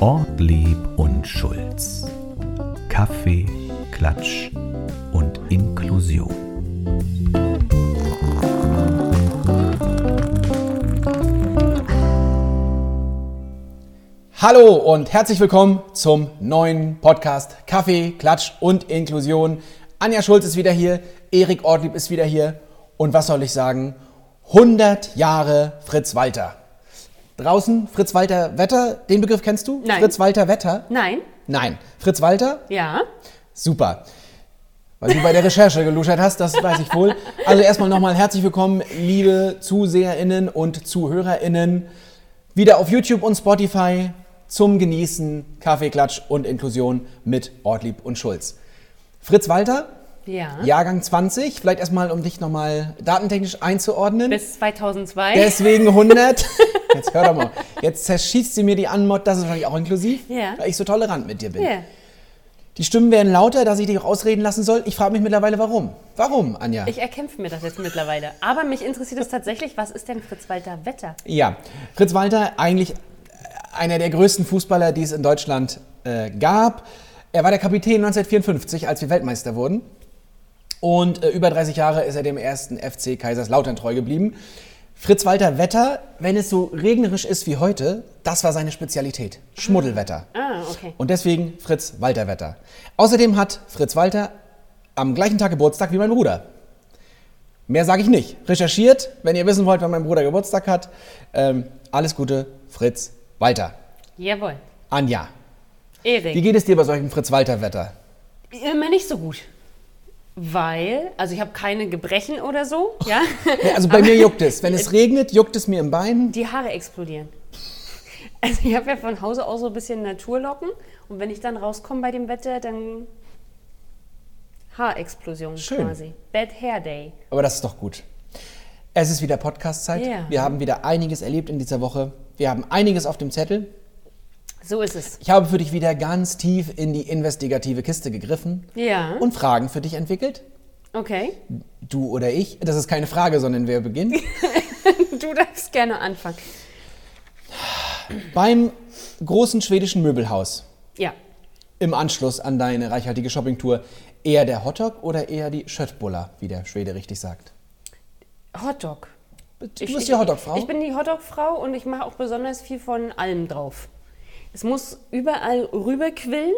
Ortlieb und Schulz. Kaffee, Klatsch und Inklusion. Hallo und herzlich willkommen zum neuen Podcast Kaffee, Klatsch und Inklusion. Anja Schulz ist wieder hier, Erik Ortlieb ist wieder hier und was soll ich sagen? 100 Jahre Fritz Walter. Draußen Fritz Walter Wetter, den Begriff kennst du? Nein. Fritz Walter Wetter? Nein. Nein. Fritz Walter? Ja. Super. Weil du bei der Recherche geluschert hast, das weiß ich wohl. Also erstmal nochmal herzlich willkommen, liebe ZuseherInnen und ZuhörerInnen, wieder auf YouTube und Spotify zum Genießen Kaffeeklatsch und Inklusion mit Ortlieb und Schulz. Fritz Walter, Ja. Jahrgang 20, vielleicht erstmal, um dich nochmal datentechnisch einzuordnen. Bis 2002. Deswegen 100. Jetzt hör doch mal. Jetzt zerschießt sie mir die Anmod, das ist wahrscheinlich auch inklusiv, Ja. weil ich so tolerant mit dir bin. ja. Die Stimmen werden lauter, dass ich dich auch ausreden lassen soll. Ich frage mich mittlerweile, warum. Warum, Anja? Ich erkämpfe mir das jetzt mittlerweile. Aber mich interessiert es tatsächlich, was ist denn Fritz-Walter Wetter? ja, Fritz Walter, eigentlich einer der größten Fußballer, die es in Deutschland äh, gab. Er war der Kapitän 1954, als wir Weltmeister wurden. Und äh, über 30 Jahre ist er dem ersten FC Kaiserslautern treu geblieben. Fritz Walter Wetter, wenn es so regnerisch ist wie heute, das war seine Spezialität. Schmuddelwetter. Ah, okay. Und deswegen Fritz Walter Wetter. Außerdem hat Fritz Walter am gleichen Tag Geburtstag wie mein Bruder. Mehr sage ich nicht. Recherchiert, wenn ihr wissen wollt, wann mein Bruder Geburtstag hat. Ähm, alles Gute, Fritz Walter. Jawohl. Anja, wie Erik. geht es dir bei solchem Fritz Walter Wetter? Immer nicht so gut. Weil, also ich habe keine Gebrechen oder so, ja. Ja, also bei mir juckt es. Wenn es regnet, juckt es mir im Bein. Die Haare explodieren. Also ich habe ja von Hause aus so ein bisschen Naturlocken und wenn ich dann rauskomme bei dem Wetter, dann Haarexplosion Schön. quasi. Bad Hair Day. Aber das ist doch gut. Es ist wieder Podcast-Zeit. Ja. Wir haben wieder einiges erlebt in dieser Woche. Wir haben einiges auf dem Zettel. So ist es. Ich habe für dich wieder ganz tief in die investigative Kiste gegriffen Ja. und Fragen für dich entwickelt. Okay. Du oder ich? Das ist keine Frage, sondern wer beginnt? Du darfst gerne anfangen. Beim großen schwedischen Möbelhaus Ja. im Anschluss an deine reichhaltige Shoppingtour eher der Hotdog oder eher die Schöttbuller, wie der Schwede richtig sagt? Hotdog. Du bist die Hotdog-Frau? Ich bin die Hotdog-Frau und ich mache auch besonders viel von allem drauf. Es muss überall rüberquillen.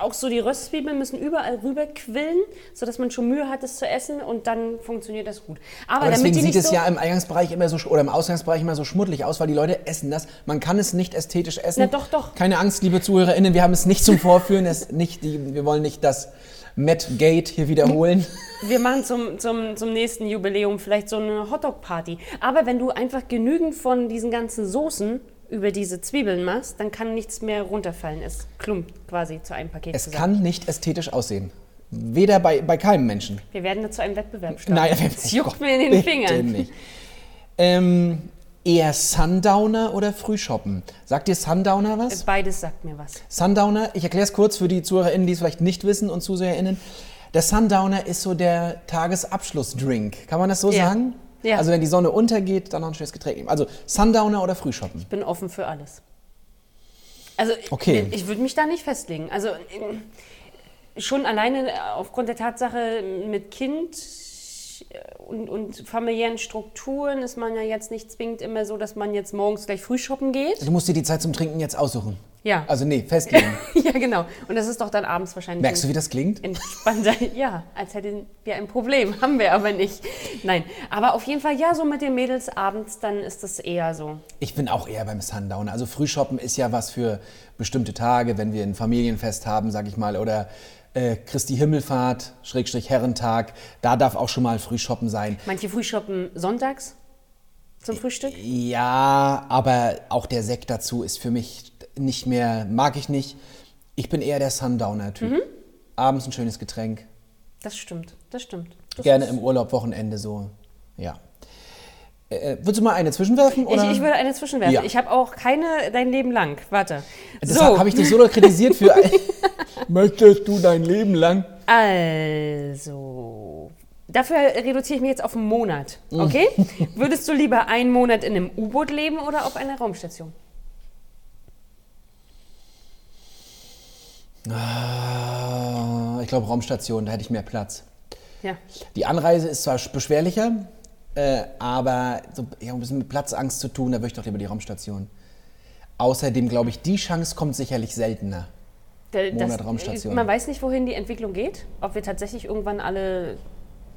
Auch so die Röstzwiebeln müssen überall rüberquillen, sodass man schon Mühe hat, es zu essen und dann funktioniert das gut. Aber, Aber damit deswegen sieht es so, ja im Eingangsbereich immer so oder im Ausgangsbereich immer so schmuddelig aus, weil die Leute essen das. Man kann es nicht ästhetisch essen. Na doch, doch. Keine Angst, liebe ZuhörerInnen, wir haben es nicht zum Vorführen. Es nicht die, wir wollen nicht das Met Gate hier wiederholen. Wir machen zum, zum, zum nächsten Jubiläum vielleicht so eine Hotdog-Party. Aber wenn du einfach genügend von diesen ganzen Soßen über diese Zwiebeln machst, dann kann nichts mehr runterfallen. Es klumpt quasi zu einem Paket Es zusammen. kann nicht ästhetisch aussehen. Weder bei, bei keinem Menschen. Wir werden dazu einen Wettbewerb starten. Nein, es juckt Gott, mir in den Fingern. Nicht. Ähm, eher Sundowner oder Frühshoppen? Sagt dir Sundowner was? Beides sagt mir was. Sundowner, ich erkläre es kurz für die ZuhörerInnen, die es vielleicht nicht wissen und ZuseherInnen. Der Sundowner ist so der Tagesabschlussdrink. Kann man das so Ja. sagen? Ja. Also wenn die Sonne untergeht, dann noch ein schönes Getränk nehmen. Also Sundowner oder Frühshoppen? Ich bin offen für alles. Also Okay. ich, ich würde mich da nicht festlegen. Also ähm, schon alleine aufgrund der Tatsache mit Kind äh, und, und familiären Strukturen ist man ja jetzt nicht zwingend immer so, dass man jetzt morgens gleich früh shoppen geht. Du musst dir die Zeit zum Trinken jetzt aussuchen. Ja. Also nee, festlegen. ja, genau. Und das ist doch dann abends wahrscheinlich Merkst du, wie das klingt? entspannter. Ja, als hätten wir ein Problem. Haben wir aber nicht. Nein. Aber auf jeden Fall, ja, so mit den Mädels abends, dann ist das eher so. Ich bin auch eher beim Sundowner. Also Frühshoppen ist ja was für bestimmte Tage, wenn wir ein Familienfest haben, sag ich mal, oder äh, Christi Himmelfahrt, Schrägstrich Herrentag. Da darf auch schon mal Frühshoppen sein. Manche Frühshoppen sonntags zum Frühstück. Ja, aber auch der Sekt dazu ist für mich nicht mehr, mag ich nicht. Ich bin eher der Sundowner-Typ. Mhm. Abends ein schönes Getränk. Das stimmt, das stimmt. Das Gerne im Urlaub, Wochenende so. Ja. Äh, würdest du mal eine zwischenwerfen? Ich, Oder? ich würde eine zwischenwerfen. Ja. Ich habe auch keine dein Leben lang. Warte. Das so, habe ich dich so doll kritisiert für. Möchtest du dein Leben lang? also, Dafür reduziere ich mich jetzt auf einen Monat. Okay? Würdest du lieber einen Monat in einem U-Boot leben oder auf einer Raumstation? Ich glaube Raumstation, da hätte ich mehr Platz. Ja. Die Anreise ist zwar beschwerlicher, äh, aber so, ja, ein bisschen mit Platzangst zu tun, da würde ich doch lieber die Raumstation. Außerdem glaube ich, die Chance kommt sicherlich seltener. Da- Monat Raumstation. Man weiß nicht, wohin die Entwicklung geht. Ob wir tatsächlich irgendwann alle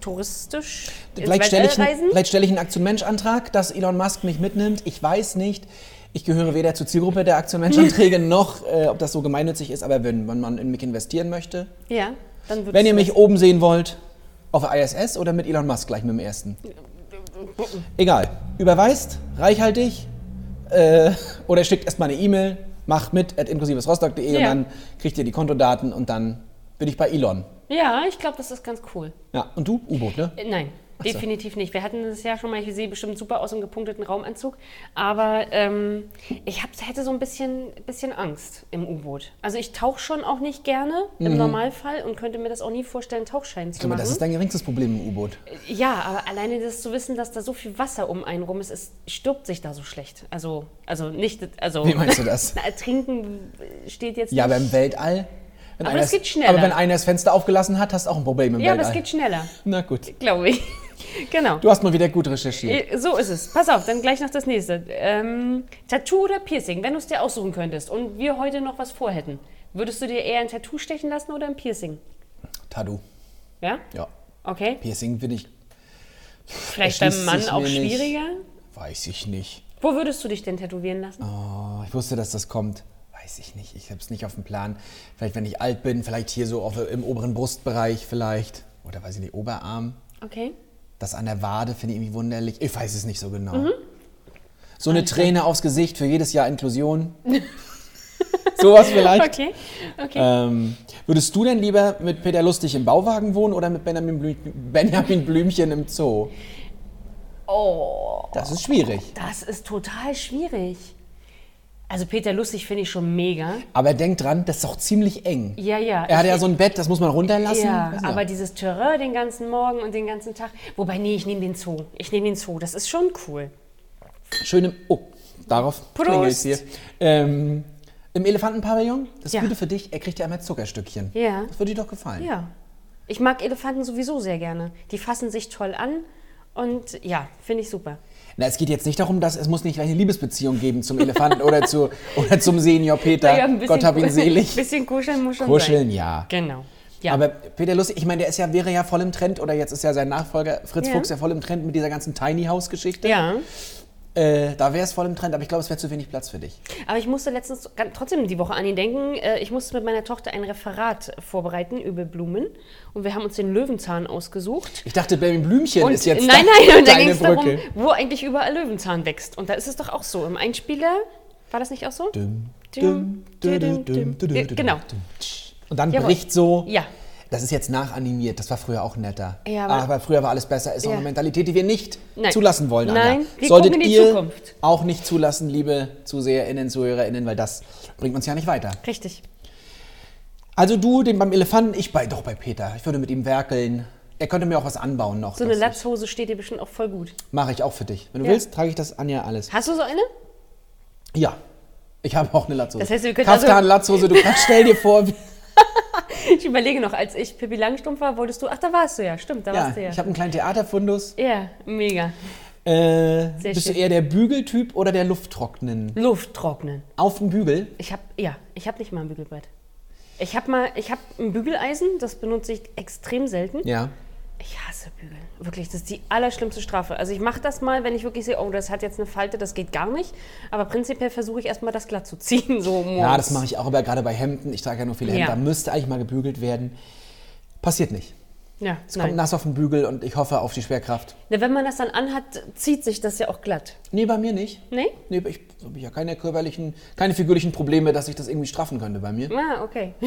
touristisch Vielleicht stelle ich, vielleicht stelle ich einen Aktion-Mensch-Antrag, dass Elon Musk mich mitnimmt. Ich weiß nicht. Ich gehöre weder zur Zielgruppe der Aktion-Mensch-Anträge noch, äh, ob das so gemeinnützig ist, aber wenn, wenn man in mich investieren möchte. Ja, dann würdest Wenn ihr mich oben sehen wollt, auf ISS oder mit Elon Musk gleich mit dem ersten. Egal. Überweist, reichhaltig äh, oder schickt erstmal eine E-Mail, macht mit at inklusivesrostock.de und Ja. dann kriegt ihr die Kontodaten und dann bin ich bei Elon. Ja, ich glaube, das ist ganz cool. Ja, und du? U-Boot, ne? Äh, Nein. Definitiv nicht. Wir hatten das ja schon mal, ich sehe bestimmt super aus im gepunkteten Raumanzug, aber ähm, ich hab, hätte so ein bisschen, bisschen Angst im U-Boot. Also ich tauche schon auch nicht gerne im Normalfall und könnte mir das auch nie vorstellen, Tauchschein zu mal, machen. das ist dein geringstes Problem im U-Boot. ja, aber alleine das zu wissen, dass da so viel Wasser um einen rum ist, es stirbt sich da so schlecht. Also, also nicht, also... Wie meinst du das? Na, Trinken steht jetzt Ja, nicht... aber im Weltall. Wenn Aber das geht schneller. Aber wenn einer das Fenster aufgelassen hat, hast du auch ein Problem im ja, aber Weltall. es geht schneller, Na gut. glaube ich. genau. Du hast mal wieder gut recherchiert. Äh, So ist es. Pass auf, dann gleich noch das nächste. Ähm, Tattoo oder Piercing, wenn du es dir aussuchen könntest und wir heute noch was vorhätten, würdest du dir eher ein Tattoo stechen lassen oder ein Piercing? Tattoo. Ja? Ja. Okay. Piercing finde ich, Vielleicht beim Mann auch mir nicht. schwieriger? weiß ich nicht. Wo würdest du dich denn tätowieren lassen? Oh, ich wusste, dass das kommt. Weiß ich nicht. Ich habe es nicht auf dem Plan. Vielleicht, wenn ich alt bin, vielleicht hier so auf, im oberen Brustbereich vielleicht. Oder weiß ich nicht, Oberarm. Okay. Das an der Wade finde ich irgendwie wunderlich. Ich weiß es nicht so genau. Mhm. So eine Träne aufs Gesicht für jedes Jahr Inklusion. Sowas vielleicht. Okay. Okay. Ähm, würdest du denn lieber mit Peter Lustig im Bauwagen wohnen oder mit Benjamin, Blü Benjamin Blümchen im Zoo? oh, Das ist schwierig. das ist total schwierig. Also Peter Lustig finde ich schon mega. Aber denk dran, das ist doch ziemlich eng. Ja, ja. Er hat ja so ein Bett, das muss man runterlassen. Ja, aber ja. dieses Terrain den ganzen Morgen und den ganzen Tag. Wobei, nee, ich nehme den Zoo. Ich nehme den Zoo. Das ist schon cool. Schön im. Oh, darauf klingelt hier. Ähm, Im Elefantenpavillon, das Ja. Gute für dich, er kriegt ja immer Zuckerstückchen. Ja. Das würde dir doch gefallen. Ja. Ich mag Elefanten sowieso sehr gerne. Die fassen sich toll an und ja, finde ich super. Na, es geht jetzt nicht darum, dass es muss nicht gleich eine Liebesbeziehung geben zum Elefanten oder, zu, oder zum Senior Peter. Ja, ein bisschen Gott hab ihn selig. Ein bisschen kuscheln muss schon Kuscheln, sein. ja. Genau. Ja. Aber Peter Lustig, ich meine, der ist ja, wäre ja voll im Trend, oder jetzt ist ja sein Nachfolger Fritz Ja. Fuchs ja voll im Trend mit dieser ganzen Tiny House-Geschichte. ja. Äh, da wäre es voll im Trend, aber ich glaube, es wäre zu wenig Platz für dich. Aber ich musste letztens trotzdem die Woche an ihn denken. Äh, Ich musste mit meiner Tochter ein Referat vorbereiten über Blumen. Und wir haben uns den Löwenzahn ausgesucht. Ich dachte, Baby Blümchen Und ist jetzt nein, nein, und da ging es darum, wo eigentlich überall Löwenzahn wächst. Und da ist es doch auch so. Im Einspieler, war das nicht auch so? Dum, Ja, dum, Genau. Und dann Jawohl. bricht so. Ja. Das ist jetzt nachanimiert, das war früher auch netter. Ja, aber, aber- früher war alles besser, ist auch Ja. eine Mentalität, die wir nicht Nein. zulassen wollen. Anja. Nein, wir Solltet in die ihr Zukunft. auch nicht zulassen, liebe ZuseherInnen, ZuhörerInnen, weil das bringt uns ja nicht weiter. Richtig. Also du, den beim Elefanten, ich bei, doch bei Peter. Ich würde mit ihm werkeln. Er könnte mir auch was anbauen noch. So eine Latzhose steht dir bestimmt auch voll gut. Mache ich auch für dich. Wenn du Ja. willst, trage ich das Anja alles. Hast du so eine? Ja. Ich habe auch eine Latzhose. Das heißt, wir können Kaftan-Latzhose, du kannst, stell dir vor, wie, Ich überlege noch, als ich Pippi Langstumpf war, wolltest du. Ach, da warst du ja. Stimmt, da ja, warst du ja. ich habe einen kleinen Theaterfundus. ja, mega. Äh, bist schön. du eher der Bügeltyp oder der Lufttrocknen? Luft trocknen. Auf dem Bügel? Ich habe ja, ich habe nicht mal ein Bügelbrett. Ich habe mal, ich habe ein Bügeleisen, das benutze ich extrem selten. Ja. Ich hasse Bügeln. Wirklich, das ist die allerschlimmste Strafe. Also ich mache das mal, wenn ich wirklich sehe, oh, das hat jetzt eine Falte, das geht gar nicht. Aber prinzipiell versuche ich erstmal das glatt zu ziehen, so morgens. Ja, das mache ich auch, aber gerade bei Hemden. Ich trage ja nur viele Hemden. Ja. Da müsste eigentlich mal gebügelt werden. Passiert nicht. Ja, Es kommt nein. nass auf den Bügel und ich hoffe auf die Schwerkraft. Na, wenn man das dann anhat, zieht sich das ja auch glatt. Nee, bei mir nicht. Nee? Nee, ich habe ja keine körperlichen, keine figürlichen Probleme, dass ich das irgendwie straffen könnte bei mir. Ah, okay.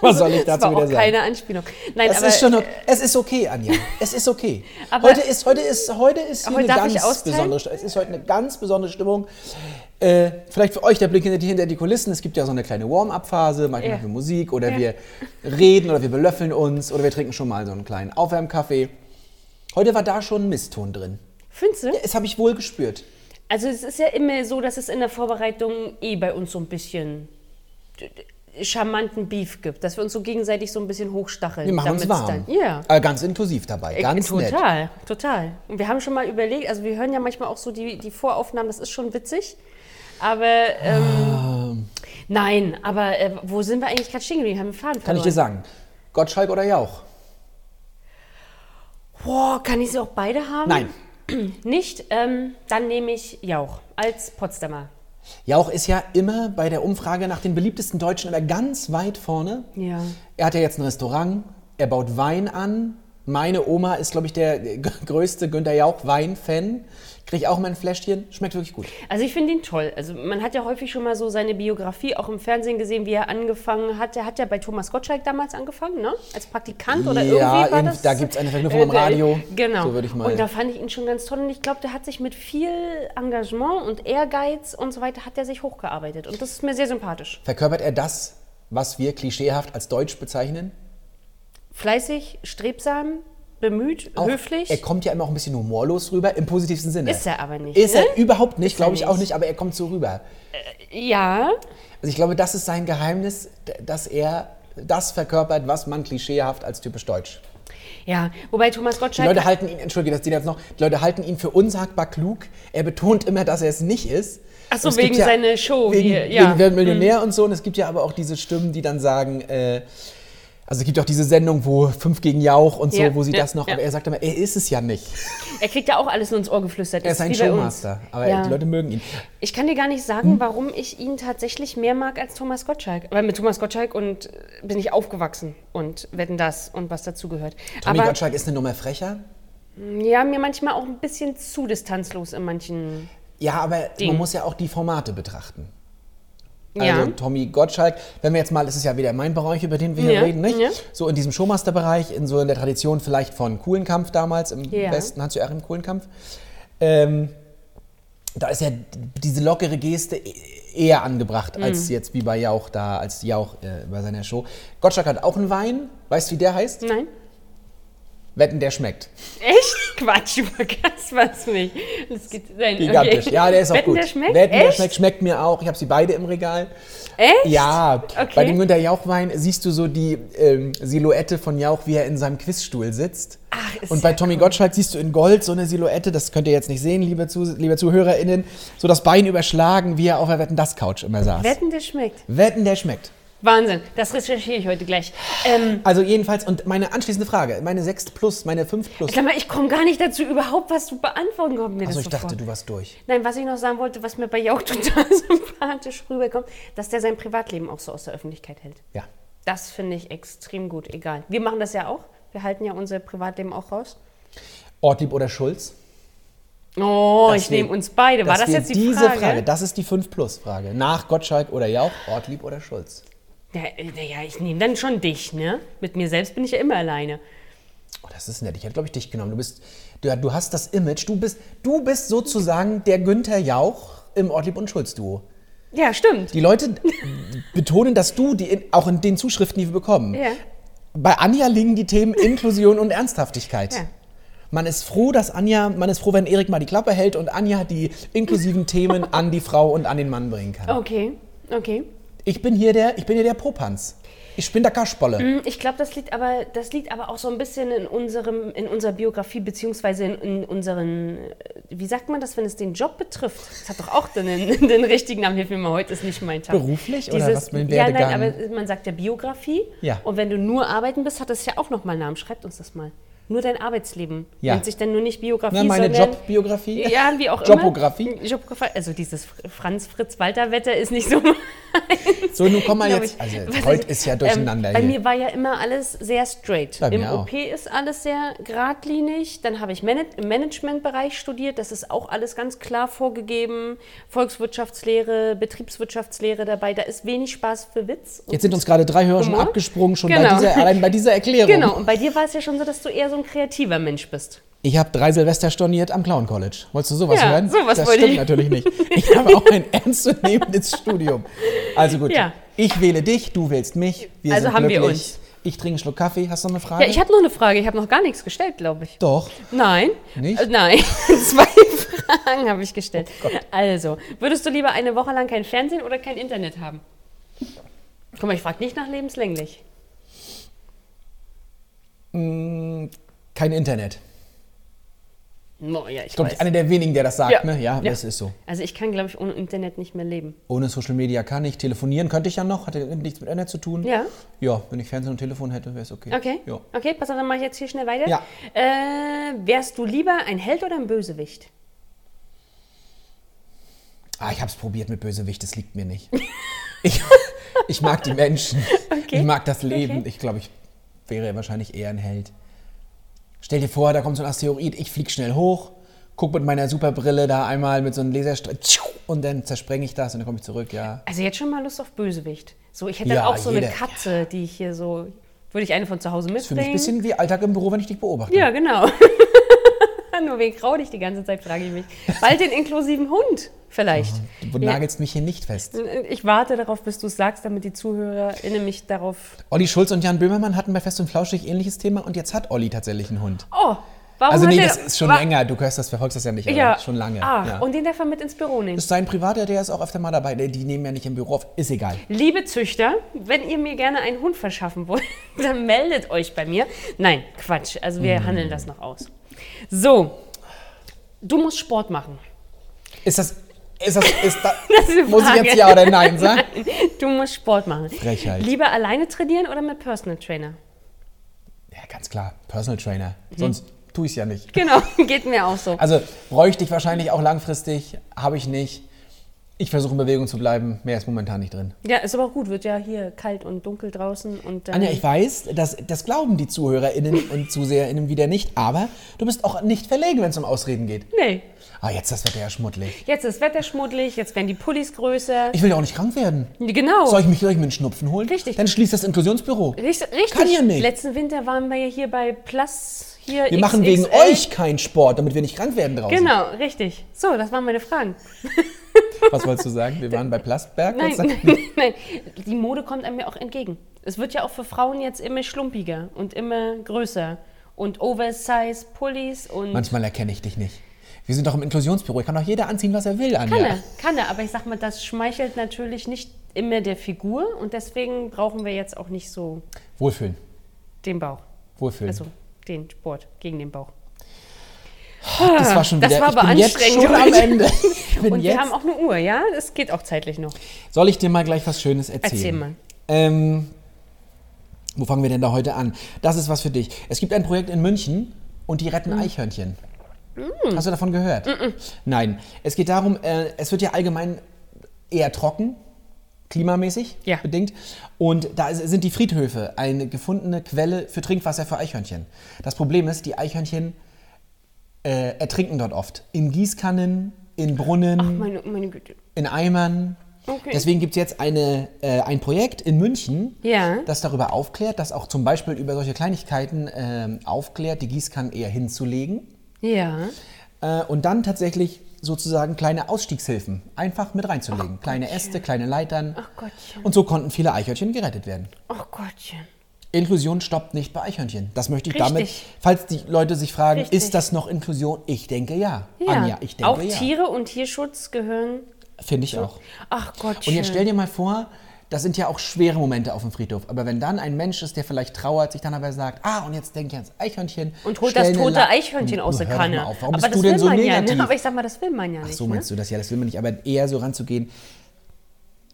Was soll ich dazu wieder sagen? keine Anspielung. Nein, Es aber ist schon okay. Es ist okay, Anja. Es ist okay. Aber- heute ist heute ist heute ist Heute eine ganz besondere Es ist heute eine ganz besondere Stimmung. Äh, vielleicht für euch der Blick hinter die, hinter die Kulissen. Es gibt ja so eine kleine Warm-up-Phase. Manchmal Ja. machen wir Musik oder Ja. wir reden oder wir belöffeln uns oder wir trinken schon mal so einen kleinen Aufwärmkaffee. Heute war da schon ein Misston drin. findest du? Das habe ich wohl gespürt. Also es ist ja immer so, dass es in der Vorbereitung eh bei uns so ein bisschen charmanten Beef gibt, dass wir uns so gegenseitig so ein bisschen hochstacheln. Wir machen uns warm. Dann, ja. Aber ganz inklusiv dabei. Ganz nett. total, total. Und wir haben schon mal überlegt, also wir hören ja manchmal auch so die, die Voraufnahmen, das ist schon witzig. Aber ähm, nein, aber äh, wo sind wir eigentlich gerade stehen geblieben? Haben wir den Faden Kann ich dir sagen. Gottschalk oder Jauch? Boah, kann ich sie auch beide haben? Nein. Nicht? Ähm, dann nehme ich Jauch als Potsdamer. Jauch ist ja immer bei der Umfrage nach den beliebtesten Deutschen immer ganz weit vorne. Ja. Er hat ja jetzt ein Restaurant, er baut Wein an. Meine Oma ist, glaube ich, der größte Günter Jauch Wein-Fan. Kriege ich auch mal ein Fläschchen. Schmeckt wirklich gut. Also ich finde ihn toll. Also man hat ja häufig schon mal so seine Biografie auch im Fernsehen gesehen, wie er angefangen hat. Er hat ja bei Thomas Gottschalk damals angefangen, ne? Als Praktikant oder Ja, irgendwie war irgend- das. da gibt's eine Verknüpfung im der- Radio. Genau. So würde ich mal- Und da fand ich ihn schon ganz toll. Und ich glaube, der hat sich mit viel Engagement und Ehrgeiz und so weiter, hat er sich hochgearbeitet. Und das ist mir sehr sympathisch. Verkörpert er das, was wir klischeehaft als Deutsch bezeichnen? Fleißig, strebsam, bemüht, Auch- höflich. Er kommt ja immer auch ein bisschen humorlos rüber, im positivsten Sinne. Ist er aber nicht, Ist ne? er überhaupt nicht, glaube ich auch nicht. nicht, aber er kommt so rüber. ja, Also ich glaube, das ist sein Geheimnis, dass er das verkörpert, was man klischeehaft als typisch deutsch. ja. Wobei Thomas Die Gottschalk... Leute halten ihn, entschuldige, das jetzt noch, die Leute halten ihn für unsagbar klug. Er betont immer, dass er es nicht ist. Ach so, wegen seiner Show Wegen, hier, ja. Mhm. wegen Millionär und so. Und es gibt ja aber auch diese Stimmen, die dann sagen, äh, also es gibt auch diese Sendung, wo Fünf gegen Jauch und so, Ja, wo sie ja, das noch, ja. aber er sagt immer, er ist es ja nicht. Er kriegt ja auch alles nur ins Ohr geflüstert. Er ist ein. Showmaster, aber die Leute mögen ihn. Ich kann dir gar nicht sagen, warum ich ihn tatsächlich mehr mag als Thomas Gottschalk. Weil mit Thomas Gottschalk und äh, bin ich aufgewachsen und wetten das und was dazugehört. Tommy Aber Gottschalk ist eine Nummer frecher. ja, mir manchmal auch ein bisschen zu distanzlos in manchen. Ja, aber Ding. man muss ja auch die Formate betrachten. Ja. Also Tommy Gottschalk, wenn wir jetzt mal, das ist ja wieder mein Bereich, über den wir hier Ja, reden, nicht? ja. So in diesem Showmaster-Bereich, in so in der Tradition vielleicht von Kuhlenkampf damals im Ja. Westen, Hans-Joachim Kuhlenkampf. Ähm, da ist ja diese lockere Geste e- eher angebracht, Mhm. als jetzt wie bei Jauch da, als Jauch äh, bei seiner Show. Gottschalk hat auch einen Wein, weißt du, wie der heißt? Nein? Wetten, der schmeckt. Echt? Quatsch, du vergasst was nicht. Das geht, nein, Gigantisch. okay. Ja, der ist auch Wetten, gut. Der schmeckt? Wetten, der Echt? schmeckt, schmeckt mir auch. Ich habe sie beide im Regal. Echt? Ja, Okay. bei dem Günter Jauch-Wein siehst du so die ähm, Silhouette von Jauch, wie er in seinem Quizstuhl sitzt. Ach, ist Und bei ja Tommy Gottschalk siehst du in Gold so eine Silhouette, das könnt ihr jetzt nicht sehen, liebe, Zu liebe ZuhörerInnen, so das Bein überschlagen, wie er auf der Wetten das Couch immer saß. Wetten, der schmeckt. Wetten, der schmeckt. Wahnsinn. Das recherchiere ich heute gleich. Ähm, Also jedenfalls, und meine anschließende Frage, meine 6 plus, meine 5 plus. sag mal, ich komme gar nicht dazu, überhaupt was zu beantworten. Kommt mir das ich so dachte, vor. du warst durch. Nein, was ich noch sagen wollte, was mir bei Jauch total sympathisch rüberkommt, dass der sein Privatleben auch so aus der Öffentlichkeit hält. Ja. Das finde ich extrem gut, egal. Wir machen das ja auch. Wir halten ja unser Privatleben auch raus. Ortlieb oder Schulz? Oh, Dass ich nehme uns beide. War das jetzt die diese Frage? Das ist die 5 plus Frage. Nach Gottschalk oder Jauch, Ortlieb oder Schulz? Ja, äh, ja, ich nehme dann schon dich, ne? Mit mir selbst bin ich ja immer alleine. Oh, das ist nett. Ich hätte, glaube ich, dich genommen. Du bist, du, du hast das Image. Du bist, du bist sozusagen der Günther Jauch im Ortlieb und Schulz Duo. Ja, stimmt. Die Leute betonen, dass du, die in, auch in den Zuschriften, die wir bekommen, Ja. bei Anja liegen die Themen Inklusion und Ernsthaftigkeit. Ja. Man ist froh, dass Anja, man ist froh, wenn Erik mal die Klappe hält und Anja die inklusiven Themen an die Frau und an den Mann bringen kann. Okay, okay. Ich bin hier der, ich bin hier der Popanz. Ich bin der Kaschbolle. Hm, Ich glaube, das liegt aber, das liegt aber auch so ein bisschen in unserem, in unserer Biografie beziehungsweise in, in unseren, äh, wie sagt man das, wenn es den Job betrifft? Das hat doch auch den, den richtigen Namen. Hilf mir mal, heute ist nicht mein Tag. Beruflich oder was mit dem Ja, nein, aber man sagt ja Biografie. Ja. Und wenn du nur arbeiten bist, hat das ja auch nochmal einen Namen. Schreibt uns das mal. Nur dein Arbeitsleben. Ja. Nennt sich dann nur nicht Biografie, Na, meine sondern... Jobbiografie. Ja, wie auch Jobografie. immer. Jobografie. Also dieses Franz-Fritz-Walter-Wetter ist nicht so So, nun komm mal jetzt. Also, Was heute ich- ist ja durcheinander ähm, Bei hier. mir war ja immer alles sehr straight. Bei Im auch. OP ist alles sehr geradlinig. Dann habe ich Mana im Managementbereich studiert. Das ist auch alles ganz klar vorgegeben. Volkswirtschaftslehre, Betriebswirtschaftslehre dabei. Da ist wenig Spaß für Witz. Jetzt sind uns gerade drei Hörer schon abgesprungen, schon bei Genau. dieser, allein bei dieser Erklärung. Genau, und bei dir war es ja schon so, dass du eher so ein kreativer Mensch bist. Ich habe drei Silvester storniert am Clown College. Wolltest du sowas Ja, hören? sowas das stimmt ich. natürlich nicht. Ich habe auch ein ernstzunehmendes Studium. Also gut, Ja. ich wähle dich, du wählst mich. Wir Also sind haben wir glücklich. uns. Ich trinke einen Schluck Kaffee. Hast du noch eine Frage? Ja, ich habe noch eine Frage. Ich habe noch gar nichts gestellt, glaube ich. Doch. Nein. Nicht? Äh, nein. Zwei Fragen habe ich gestellt. also, würdest du lieber eine Woche lang kein Fernsehen oder kein Internet haben? Guck mal, ich frage nicht nach lebenslänglich. Kein Internet. Oh, ja, ich glaube, einer der wenigen, der das sagt, Ja. ne? Ja, Ja. das ist so. Also ich kann, glaube ich, ohne Internet nicht mehr leben. Ohne Social Media kann ich. Telefonieren könnte ich ja noch. Hatte nichts mit Internet zu tun. Ja? Ja, wenn ich Fernsehen und Telefon hätte, wäre es okay. Okay. Ja. Okay, pass auf, dann mache ich jetzt hier schnell weiter. Ja. Äh, wärst du lieber ein Held oder ein Bösewicht? Ah, ich habe es probiert mit Bösewicht, das liegt mir nicht. ich, ich mag die Menschen. Okay. Ich mag das Leben. Okay. Ich glaube, ich wäre wahrscheinlich eher ein Held. Stell dir vor, da kommt so ein Asteroid, ich flieg schnell hoch, guck mit meiner Superbrille da einmal mit so einem Laserstrahl und dann zersprenge ich das und dann komme ich zurück, ja. Also jetzt schon mal Lust auf Bösewicht. So, ich hätte Ja, dann auch so jeder. eine Katze, die ich hier so. Würde ich eine von zu Hause Das ist für mich mitbringen? ein bisschen wie Alltag im Büro, wenn ich dich beobachte. Ja, genau. Nur wegen grau dich die ganze Zeit, frage ich mich. Bald den inklusiven Hund, vielleicht. Du nagelst mich hier nicht fest. Ich warte darauf, bis du es sagst, damit die ZuhörerInnen mich darauf. Olli Schulz und Jan Böhmermann hatten bei Fest und Flauschig ähnliches Thema und jetzt hat Olli tatsächlich einen Hund. Oh, warum Also nee, das ist schon länger. Du hörst das, verfolgst das ja nicht, Ja, schon lange. Ach, ja. und den darf er mit ins Büro nehmen. Das ist sein Privater, der ist auch öfter mal dabei. Die nehmen ja nicht im Büro auf. Ist egal. Liebe Züchter, wenn ihr mir gerne einen Hund verschaffen wollt, dann meldet euch bei mir. Nein, Quatsch. Also wir handeln das noch aus. So, du musst Sport machen. Ist das. Ist das. Ist da, Das muss ich jetzt Ja oder Nein sagen? Du musst Sport machen. Frechheit. Lieber alleine trainieren oder mit Personal Trainer? Ja, ganz klar. Personal Trainer. Sonst tue ich es ja nicht. Genau, geht mir auch so. Also bräuchte ich wahrscheinlich auch langfristig. Habe ich nicht. Ich versuche in Bewegung zu bleiben. Mehr ist momentan nicht drin. Ja, ist aber auch gut. Wird ja hier kalt und dunkel draußen. Und Anja, ich weiß, das, das glauben die ZuhörerInnen und ZuseherInnen wieder nicht, aber du bist auch nicht verlegen, wenn es um Ausreden geht. Nee. Ah, jetzt das Wetter ja schmuddelig. Jetzt ist das Wetter schmuddelig, jetzt werden die Pullis größer. Ich will ja auch nicht krank werden. Genau. Soll ich mich gleich mit einem Schnupfen holen? Richtig. Dann schließt das Inklusionsbüro. Richtig, richtig. Kann ja nicht. Letzten Winter waren wir ja hier bei Plus hier Wir machen wegen XXL. euch keinen Sport, damit wir nicht krank werden draußen. Genau, richtig. So, das waren meine Fragen. Was wolltest du sagen? Wir waren bei Plastberg? Nein, nein, nein. Die Mode kommt einem ja auch entgegen. Es wird ja auch für Frauen jetzt immer schlumpiger und immer größer. Und Oversize Pullis und. Manchmal erkenne ich dich nicht. Wir sind doch im Inklusionsbüro. Kann doch jeder anziehen, was er will, Anja. Kann er, kann er. Aber ich sag mal, das schmeichelt natürlich nicht immer der Figur und deswegen brauchen wir jetzt auch nicht so Wohlfühlen. den Bauch. Wohlfühlen. Also den Sport gegen den Bauch. das war schon das wieder. war ich aber bin jetzt anstrengend schon am. Ende. Bin Und wir jetzt, haben auch eine Uhr, ja? Das geht auch zeitlich noch. Soll ich dir mal gleich was Schönes erzählen? Erzähl mal. Ähm, wo fangen wir denn da heute an? Das ist was für dich. Es gibt ein Projekt in München und die retten Mm. Eichhörnchen. Hast du davon gehört? Nein. Es geht darum, äh, es wird ja allgemein eher trocken, klimamäßig Ja. bedingt. Und da sind die Friedhöfe eine gefundene Quelle für Trinkwasser für Eichhörnchen. Das Problem ist, die Eichhörnchen äh, ertrinken dort oft. In Gießkannen, in Brunnen Meine, meine Güte. in Eimern. Okay. Deswegen gibt es jetzt eine, äh, ein Projekt in München, Ja. das darüber aufklärt, das auch zum Beispiel über solche Kleinigkeiten ähm, aufklärt, die Gießkannen eher hinzulegen. Ja. Äh, und dann tatsächlich sozusagen kleine Ausstiegshilfen einfach mit reinzulegen. kleine Äste, kleine Leitern. Ach Gottchen. Und so konnten viele Eichhörnchen gerettet werden. Ach Gottchen. Inklusion stoppt nicht bei Eichhörnchen. Das möchte ich Richtig. damit, falls die Leute sich fragen, Richtig. ist das noch Inklusion? Ich denke ja. Ja. Anja, ich denke auch ja. Tiere und Tierschutz gehören. Finde ich auch. Ach Gottchen. Und jetzt stell dir mal vor, das sind ja auch schwere Momente auf dem Friedhof. Aber wenn dann ein Mensch ist, der vielleicht trauert, sich dann aber sagt, ah, und jetzt denke ich ans Eichhörnchen. und holt das tote La- Eichhörnchen aus der Kanne. Warum aber bist das du denn will so man negativ? Ja, ne? Aber ich sag mal, das will man ja Ach nicht. so meinst ne? du das? Ja, das will man nicht. Aber eher so ranzugehen.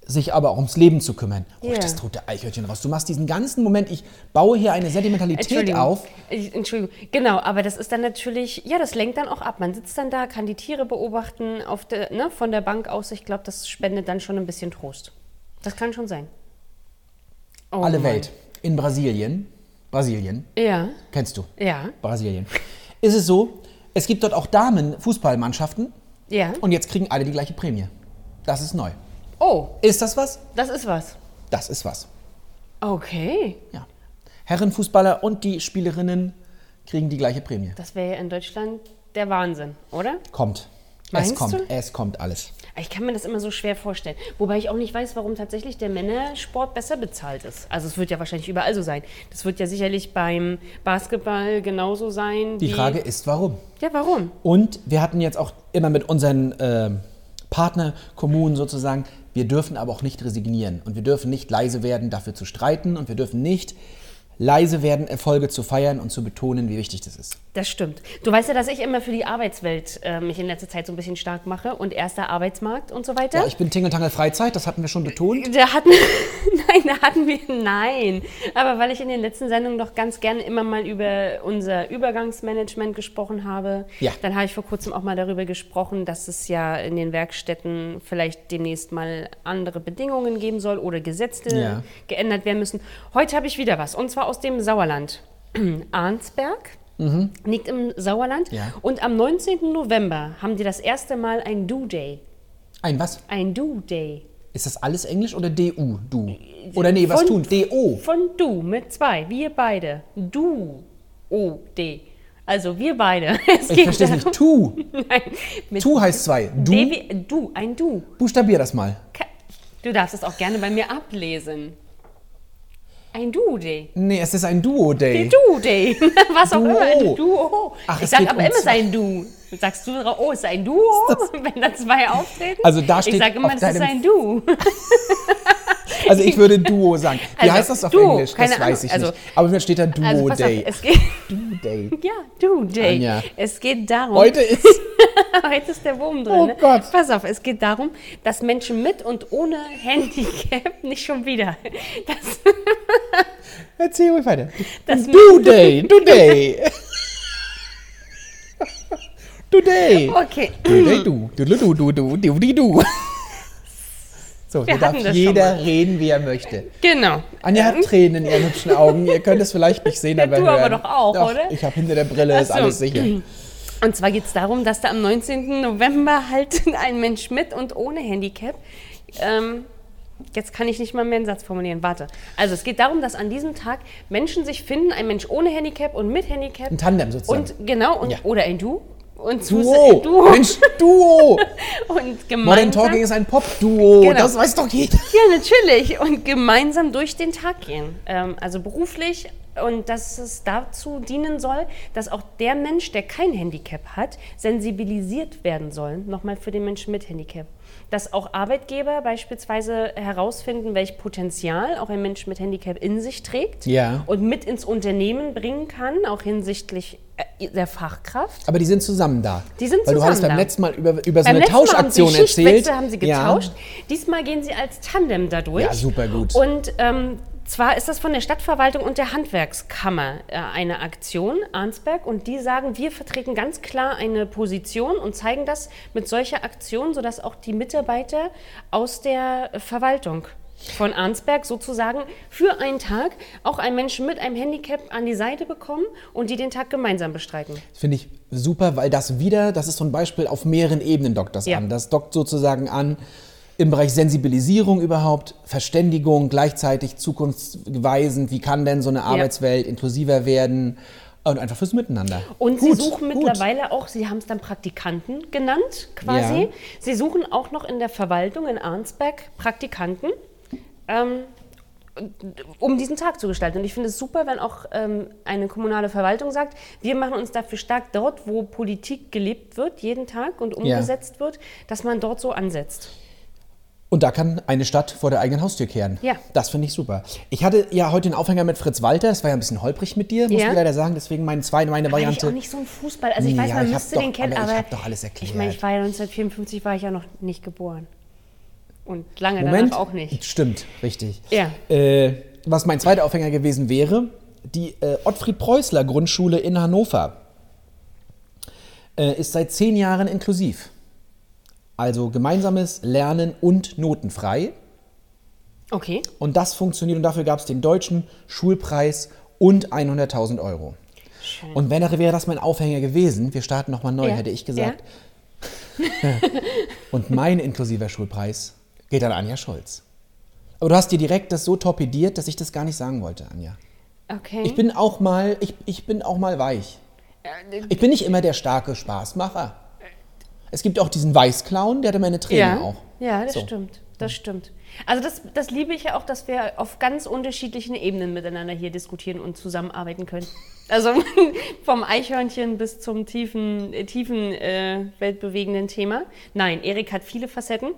Sich aber auch ums Leben zu kümmern. Oh, Ja. das tut der Eichhörnchen raus. Du machst diesen ganzen Moment, ich baue hier eine Sentimentalität Entschuldigung. auf. Entschuldigung. Genau, aber das ist dann natürlich, ja, das lenkt dann auch ab. Man sitzt dann da, kann die Tiere beobachten auf der, ne, von der Bank aus. Ich glaube, das spendet dann schon ein bisschen Trost. Das kann schon sein. Oh Alle Mann. Welt. In Brasilien. Brasilien. Ja, Kennst du? ja, Brasilien. Ist es so, es gibt dort auch Damen-Fußballmannschaften ja. und jetzt kriegen alle die gleiche Prämie. Das ist neu. Oh, Ist das was? das ist was. Das ist was. Okay. Ja. Herrenfußballer und die Spielerinnen kriegen die gleiche Prämie. Das wäre ja in Deutschland der Wahnsinn, oder? Kommt. Meinst es kommt. du? Es kommt alles. Ich kann mir das immer so schwer vorstellen. Wobei ich auch nicht weiß, warum tatsächlich der Männersport besser bezahlt ist. Also es wird ja wahrscheinlich überall so sein. Das wird ja sicherlich beim Basketball genauso sein. Die Frage ist, warum? Ja, warum? Und wir hatten jetzt auch immer mit unseren ähm, Partnerkommunen sozusagen, wir dürfen aber auch nicht resignieren. Und wir dürfen nicht leise werden, dafür zu streiten. Und wir dürfen nicht leise werden, Erfolge zu feiern und zu betonen, wie wichtig das ist. Das stimmt. Du weißt ja, dass ich immer für die Arbeitswelt äh, mich in letzter Zeit so ein bisschen stark mache und erster Arbeitsmarkt und so weiter. Ja, ich bin Tingeltangel Freizeit, das hatten wir schon betont. Da hatten, nein, da hatten wir, nein. Aber weil ich in den letzten Sendungen doch ganz gerne immer mal über unser Übergangsmanagement gesprochen habe, Ja. dann habe ich vor kurzem auch mal darüber gesprochen, dass es ja in den Werkstätten vielleicht demnächst mal andere Bedingungen geben soll oder Gesetze Ja. geändert werden müssen. Heute habe ich wieder was, und zwar aus dem Sauerland. Arnsberg. Liegt im Sauerland. Ja. Und am 19. November haben die das erste Mal ein Do-Day. Ein was? Ein Do-Day. Ist das alles Englisch oder DU? Du? Oder nee, was Von- tun? DO. Von du mit zwei. Wir beide. Du. O. D. Also wir beide. Es Ich verstehe es nicht. Tu. Nein. Tu heißt zwei. Du. D wie, du. Ein Du. Buchstabier das mal. Du darfst es auch gerne bei mir ablesen. Ein Du-Day. Nee, es ist ein Duo-Day. Du-Day. Was auch Duo. immer. Ein Duo. Ach, ich sag aber immer, es ist ein Du. Sagst du drauf, oh, es ist ein Duo, wenn da zwei auftreten? Also da steht Ich sag immer, es ist ein Du. Also ich würde Duo sagen. Wie Also, heißt das auf Duo, Englisch? Das weiß Ahnung. ich Also- nicht. Aber mir steht da Also Duo-Day. es geht, Duo-Day. ja. Anja. Es geht darum, Heute ist... Heute ist der Wurm drin. Oh ne? Gott. Pass auf, es geht darum, dass Menschen mit und ohne Handicap nicht schon wieder. Das, Erzähl ruhig weiter. Das- Do-Day. Do-Day. Do-Day. okay, Do-Day, du. Du, du, du, du, du, du, du. So, hier darf jeder reden, wie er möchte. genau. Anja hat Tränen in ihren hübschen Augen. Ihr könnt es vielleicht nicht sehen, aber du aber hören. doch auch, oder? Ich habe hinter der Brille, ist so. alles sicher. Und zwar geht es darum, dass da am 19. November halt ein Mensch mit und ohne Handicap. Ähm, jetzt kann ich nicht mal mehr einen Satz formulieren. Warte. Also es geht darum, dass an diesem Tag Menschen sich finden, ein Mensch ohne Handicap und mit Handicap. Ein Tandem sozusagen. Und genau, und, Ja. oder ein Du. Und Duo. Duo. Mensch, Duo. Und gemeinsam. Modern Talking ist ein Pop-Duo. Genau. Das weiß doch jeder. Ja, natürlich. Und gemeinsam durch den Tag gehen. Ähm, also beruflich. Und dass es dazu dienen soll, dass auch der Mensch, der kein Handicap hat, sensibilisiert werden soll, nochmal für den Menschen mit Handicap. Dass auch Arbeitgeber beispielsweise herausfinden, welch Potenzial auch ein Mensch mit Handicap in sich trägt Ja. und mit ins Unternehmen bringen kann, auch hinsichtlich äh, der Fachkraft. Aber die sind zusammen da. Die sind Weil du hattest zusammen beim da. letzten Mal über, über so Beim eine Mal haben Tauschaktion sie erzählt. Haben sie Ja. getauscht. Diesmal gehen sie als Tandem dadurch. Ja, super gut. Und ähm, zwar ist das von der Stadtverwaltung und der Handwerkskammer äh, eine Aktion, Arnsberg, und die sagen, wir vertreten ganz klar eine Position und zeigen das mit solcher Aktion, sodass auch die Mitarbeiter aus der Verwaltung von Arnsberg sozusagen für einen Tag auch einen Menschen mit einem Handicap an die Seite bekommen und die den Tag gemeinsam bestreiten. Finde ich super, weil das wieder, das ist so ein Beispiel auf mehreren Ebenen dockt das Ja. an. Das dockt sozusagen an im Bereich Sensibilisierung überhaupt, Verständigung, gleichzeitig zukunftsweisend, wie kann denn so eine Arbeitswelt inklusiver werden und einfach fürs Miteinander. Und Gut, sie suchen gut. mittlerweile auch, sie haben es dann Praktikanten genannt, quasi. Ja. Sie suchen auch noch in der Verwaltung in Arnsberg Praktikanten, ähm, um diesen Tag zu gestalten. Und ich finde es super, wenn auch ähm, eine kommunale Verwaltung sagt, wir machen uns dafür stark dort, wo Politik gelebt wird, jeden Tag und Ja. umgesetzt wird, dass man dort so ansetzt. Und da kann eine Stadt vor der eigenen Haustür kehren. Ja. Das finde ich super. Ich hatte ja heute den Aufhänger mit Fritz Walter. Das war ja ein bisschen holprig mit dir, muss Ja. ich leider sagen. Deswegen meine zweite, meine War ich Variante. auch nicht so ein Fußball. Also ich weiß, Ja, man ich müsste doch- den kennen, aber aber, ich hab doch alles erklärt. ich meine, ich war ja 1954, war ich ja noch nicht geboren. Und lange Moment. danach auch nicht. Stimmt, richtig. Ja. Äh, was mein zweiter Aufhänger gewesen wäre, die äh, Ottfried Preußler Grundschule in Hannover äh, ist seit zehn Jahren inklusiv. Also gemeinsames Lernen und notenfrei. Okay. Und das funktioniert und dafür gab es den deutschen Schulpreis und 100.000 Euro. Schön. Und wenn wäre das mein Aufhänger gewesen, wir starten nochmal neu, Ja, hätte ich gesagt. und mein inklusiver Schulpreis geht an Anja Scholz. Aber du hast dir direkt das so torpediert, dass ich das gar nicht sagen wollte, Anja. Okay. Ich bin auch mal, ich, ich bin auch mal weich. Äh, Ich bin nicht immer der starke Spaßmacher. Es gibt auch diesen Weißclown, der hatte meine Tränen ja. auch. Ja, das So. stimmt. Das stimmt. Also das, das liebe ich ja auch, dass wir auf ganz unterschiedlichen Ebenen miteinander hier diskutieren und zusammenarbeiten können. Also vom Eichhörnchen bis zum tiefen, äh, tiefen äh, weltbewegenden Thema. Nein, Erik hat viele Facetten.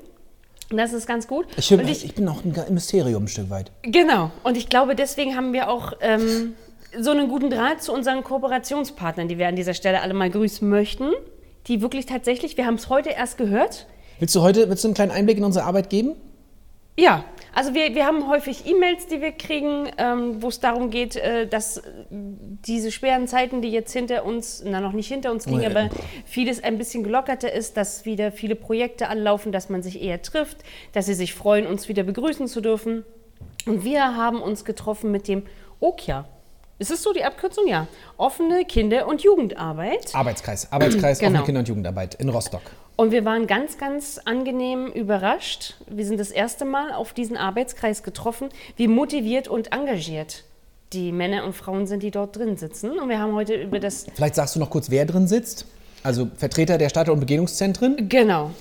Und das ist ganz gut. Ich, bin- und ich, bin noch ein Mysterium ein Stück weit. Genau. Und ich glaube, deswegen haben wir auch ähm, so einen guten Draht zu unseren Kooperationspartnern, die wir an dieser Stelle alle mal grüßen möchten. Die wirklich tatsächlich, wir haben es heute erst gehört, Willst du heute willst du einen kleinen Einblick in unsere Arbeit geben? Ja, also wir, wir haben häufig E-Mails, die wir kriegen, ähm, wo es darum geht, äh, dass diese schweren Zeiten, die jetzt hinter uns, na noch nicht hinter uns liegen, Oh, aber vieles ein bisschen gelockerter ist, dass wieder viele Projekte anlaufen, dass man sich eher trifft, dass sie sich freuen, uns wieder begrüßen zu dürfen. Und wir haben uns getroffen mit dem OKIA. Ist es so die Abkürzung? Ja. Offene Kinder- und Jugendarbeit. Arbeitskreis, Arbeitskreis Genau. offene Kinder- und Jugendarbeit in Rostock. Und wir waren ganz, ganz angenehm überrascht. Wir sind das erste Mal auf diesen Arbeitskreis getroffen, wie motiviert und engagiert die Männer und Frauen sind, die dort drin sitzen. Und wir haben heute über das, Vielleicht sagst du noch kurz, wer drin sitzt. Also Vertreter der Stadt- und Begegnungszentren genau,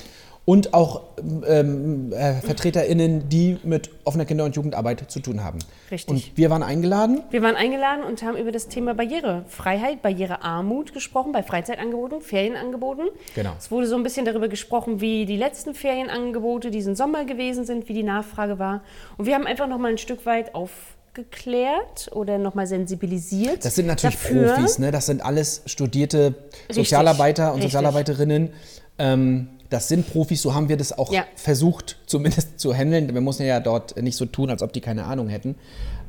und auch ähm, äh, VertreterInnen, die mit offener Kinder- und Jugendarbeit zu tun haben. Richtig. Und wir waren eingeladen. wir waren eingeladen und haben über das Thema Barrierefreiheit, Barrierearmut gesprochen, bei Freizeitangeboten, Ferienangeboten. Genau. Es wurde so ein bisschen darüber gesprochen, wie die letzten Ferienangebote diesen Sommer gewesen sind, wie die Nachfrage war. Und wir haben einfach noch mal ein Stück weit aufgeklärt oder noch mal sensibilisiert. Das sind natürlich dafür. Profis, ne? Das sind alles studierte Richtig, Sozialarbeiter und richtig. Sozialarbeiterinnen. Ähm, das sind Profis, so haben wir das auch Ja. versucht, zumindest zu handeln. Wir mussten ja dort nicht so tun, als ob die keine Ahnung hätten.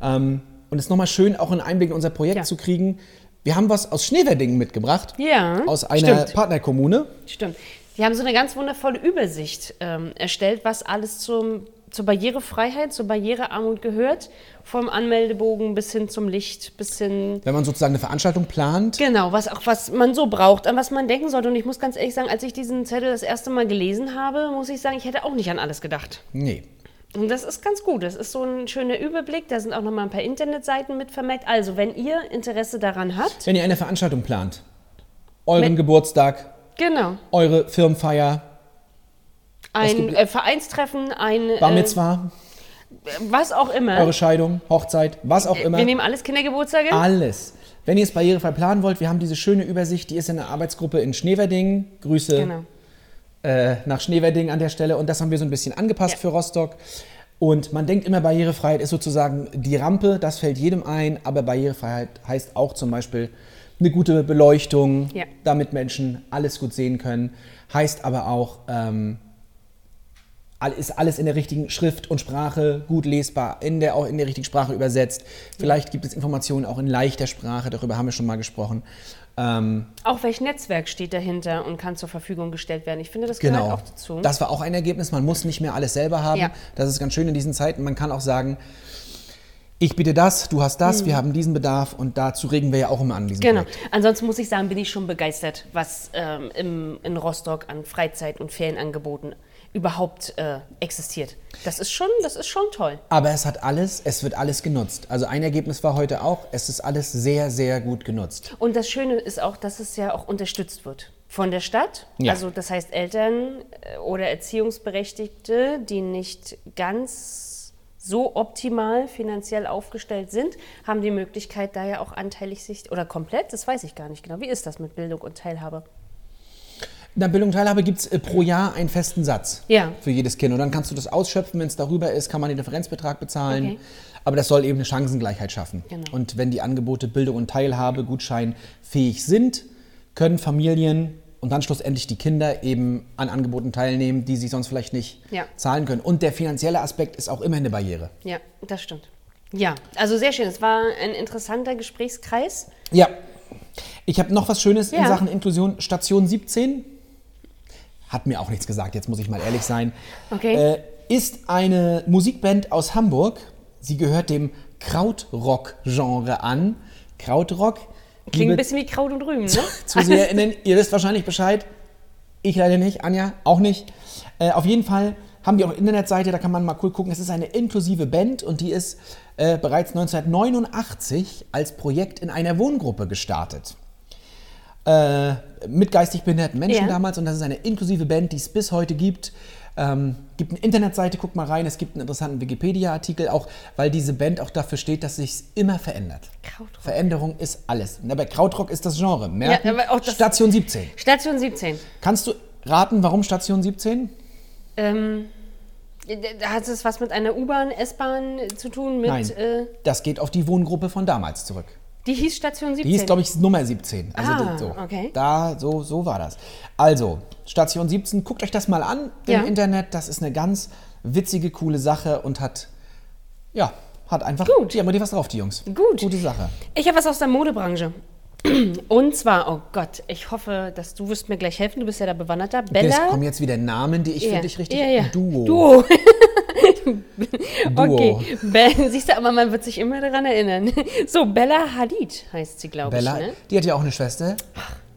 Ähm, und es ist nochmal schön, auch einen Einblick in unser Projekt Ja. zu kriegen. Wir haben was aus Schneewerdingen mitgebracht. Ja, Aus einer stimmt. Partnerkommune. Stimmt. Die haben so eine ganz wundervolle Übersicht ähm, erstellt, was alles zum, zur Barrierefreiheit, zur Barrierearmut gehört. Vom Anmeldebogen bis hin zum Licht, bis hin. Wenn man sozusagen eine Veranstaltung plant. Genau, was auch was man so braucht, an was man denken sollte. Und ich muss ganz ehrlich sagen, als ich diesen Zettel das erste Mal gelesen habe, muss ich sagen, ich hätte auch nicht an alles gedacht. Nee. Und das ist ganz gut. Das ist so ein schöner Überblick. Da sind auch noch mal ein paar Internetseiten mit vermerkt. Also, wenn ihr Interesse daran habt, Wenn ihr eine Veranstaltung plant, euren Geburtstag, genau, eure Firmenfeier, ein äh, Vereinstreffen, ein Bar äh, Mitzwa, was auch immer. eure Scheidung, Hochzeit, was auch immer. Wir nehmen alles Kindergeburtstage. Alles. Wenn ihr es barrierefrei planen wollt, wir haben diese schöne Übersicht, die ist in der Arbeitsgruppe in Schneverding. Grüße Genau. äh, nach Schneverding an der Stelle. Und das haben wir so ein bisschen angepasst Ja. für Rostock. Und man denkt immer, Barrierefreiheit ist sozusagen die Rampe, das fällt jedem ein, aber Barrierefreiheit heißt auch zum Beispiel eine gute Beleuchtung, Ja. damit Menschen alles gut sehen können. Heißt aber auch, ähm, ist alles in der richtigen Schrift und Sprache gut lesbar, in der, auch in der richtigen Sprache übersetzt. Vielleicht gibt es Informationen auch in leichter Sprache, darüber haben wir schon mal gesprochen. Ähm, Auch welch Netzwerk steht dahinter und kann zur Verfügung gestellt werden. Ich finde, das gehört genau. auch dazu. Das war auch ein Ergebnis. Man muss nicht mehr alles selber haben. Ja. Das ist ganz schön in diesen Zeiten. Man kann auch sagen, ich biete das, du hast das, wir haben diesen Bedarf und dazu regen wir ja auch immer an diesem Mhm. Genau. Projekt. Ansonsten muss ich sagen, bin ich schon begeistert, was ähm, im, in Rostock an Freizeit- und Ferienangeboten überhaupt äh, existiert. Das ist schon, das ist schon toll. Aber es hat alles, es wird alles genutzt. Also ein Ergebnis war heute auch, es ist alles sehr, sehr gut genutzt. Und das Schöne ist auch, dass es ja auch unterstützt wird von der Stadt. Ja. Also das heißt Eltern äh, oder Erziehungsberechtigte, die nicht ganz so optimal finanziell aufgestellt sind, haben die Möglichkeit, da ja auch anteilig sich oder komplett, das weiß ich gar nicht genau. Wie ist das mit Bildung und Teilhabe? In der Bildung und Teilhabe gibt es äh, pro Jahr einen festen Satz Ja. für jedes Kind. Und dann kannst du das ausschöpfen, wenn es darüber ist, kann man den Differenzbetrag bezahlen. Okay. Aber das soll eben eine Chancengleichheit schaffen. Genau. Und wenn die Angebote Bildung und Teilhabe gutscheinfähig sind, können Familien und dann schlussendlich die Kinder eben an Angeboten teilnehmen, die sie sonst vielleicht nicht Ja. zahlen können. Und der finanzielle Aspekt ist auch immer eine Barriere. Ja, das stimmt. Ja, also sehr schön. Es war ein interessanter Gesprächskreis. Ja. Ich habe noch was Schönes in Ja. Sachen Inklusion. Station 17 hat mir auch nichts gesagt, jetzt muss ich mal ehrlich sein. Okay. Äh, ist eine Musikband aus Hamburg. Sie gehört dem Krautrock-Genre an. Krautrock. Klingt ein bisschen wie Kraut und Rüben, ne? ZuseherInnen, ihr wisst wahrscheinlich Bescheid. Ich leider nicht, Anja auch nicht. Äh, auf jeden Fall haben die auch eine Internetseite, da kann man mal cool gucken. Es ist eine inklusive Band und die ist äh, bereits 1989 als Projekt in einer Wohngruppe gestartet. Äh, mit geistig behinderten Menschen Ja. damals und das ist eine inklusive Band, die es bis heute gibt. Ähm, gibt eine Internetseite, guckt mal rein, es gibt einen interessanten Wikipedia-Artikel, auch weil diese Band auch dafür steht, dass sich immer verändert. Krautrock. Veränderung ist alles. Na, bei Krautrock ist das Genre. Merken, aber auch das- Station 17. Station 17. Kannst du raten, warum Station 17? Ähm, hat es was mit einer U-Bahn, S-Bahn zu tun? Mit, Nein. Äh, Das geht auf die Wohngruppe von damals zurück. Die hieß Station 17. Die hieß, glaube ich, Nummer 17. Also Ah, so. okay. Da, so, so war das. Also, Station 17, guckt euch das mal an Ja. im Internet. Das ist eine ganz witzige, coole Sache und hat, ja, hat einfach, Gut. die haben die was drauf, die Jungs. Gut. Gute Sache. Ich habe was aus der Modebranche. Und zwar, oh Gott, ich hoffe, dass du wirst mir gleich helfen. Du bist ja da bewanderter. Es Bella. kommen jetzt wieder Namen, die ich Ja. für dich richtig... Ja, ja. Duo. Duo. Duo. Okay. Be Siehst du, aber man wird sich immer daran erinnern. So, Bella Hadid heißt sie, glaube ich. Bella, Ne? die hat ja auch eine Schwester.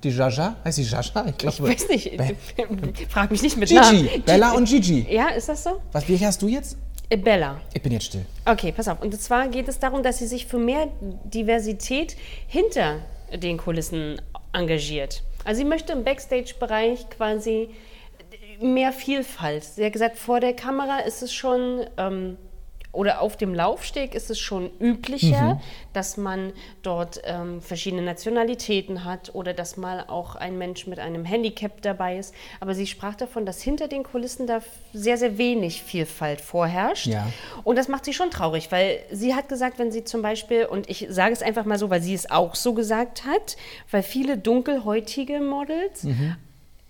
Die Jaja. Heißt sie Jaja? Ich glaube. Ich weiß nicht. Be- Frag mich nicht mit Namen. Gigi. Bella und Gigi. Ja, ist das so? Was, wie hast du jetzt? Äh, Bella. Ich bin jetzt still. Okay, pass auf. Und zwar geht es darum, dass sie sich für mehr Diversität hinter den Kulissen engagiert. Also sie möchte im Backstage-Bereich quasi mehr Vielfalt. Sie hat gesagt, vor der Kamera ist es schon, ähm, oder auf dem Laufsteg ist es schon üblicher, dass man dort ähm, verschiedene Nationalitäten hat oder dass mal auch ein Mensch mit einem Handicap dabei ist. Aber sie sprach davon, dass hinter den Kulissen da sehr, sehr wenig Vielfalt vorherrscht. Ja. Und das macht sie schon traurig, weil sie hat gesagt, wenn sie zum Beispiel, und ich sage es einfach mal so, weil sie es auch so gesagt hat, weil viele dunkelhäutige Models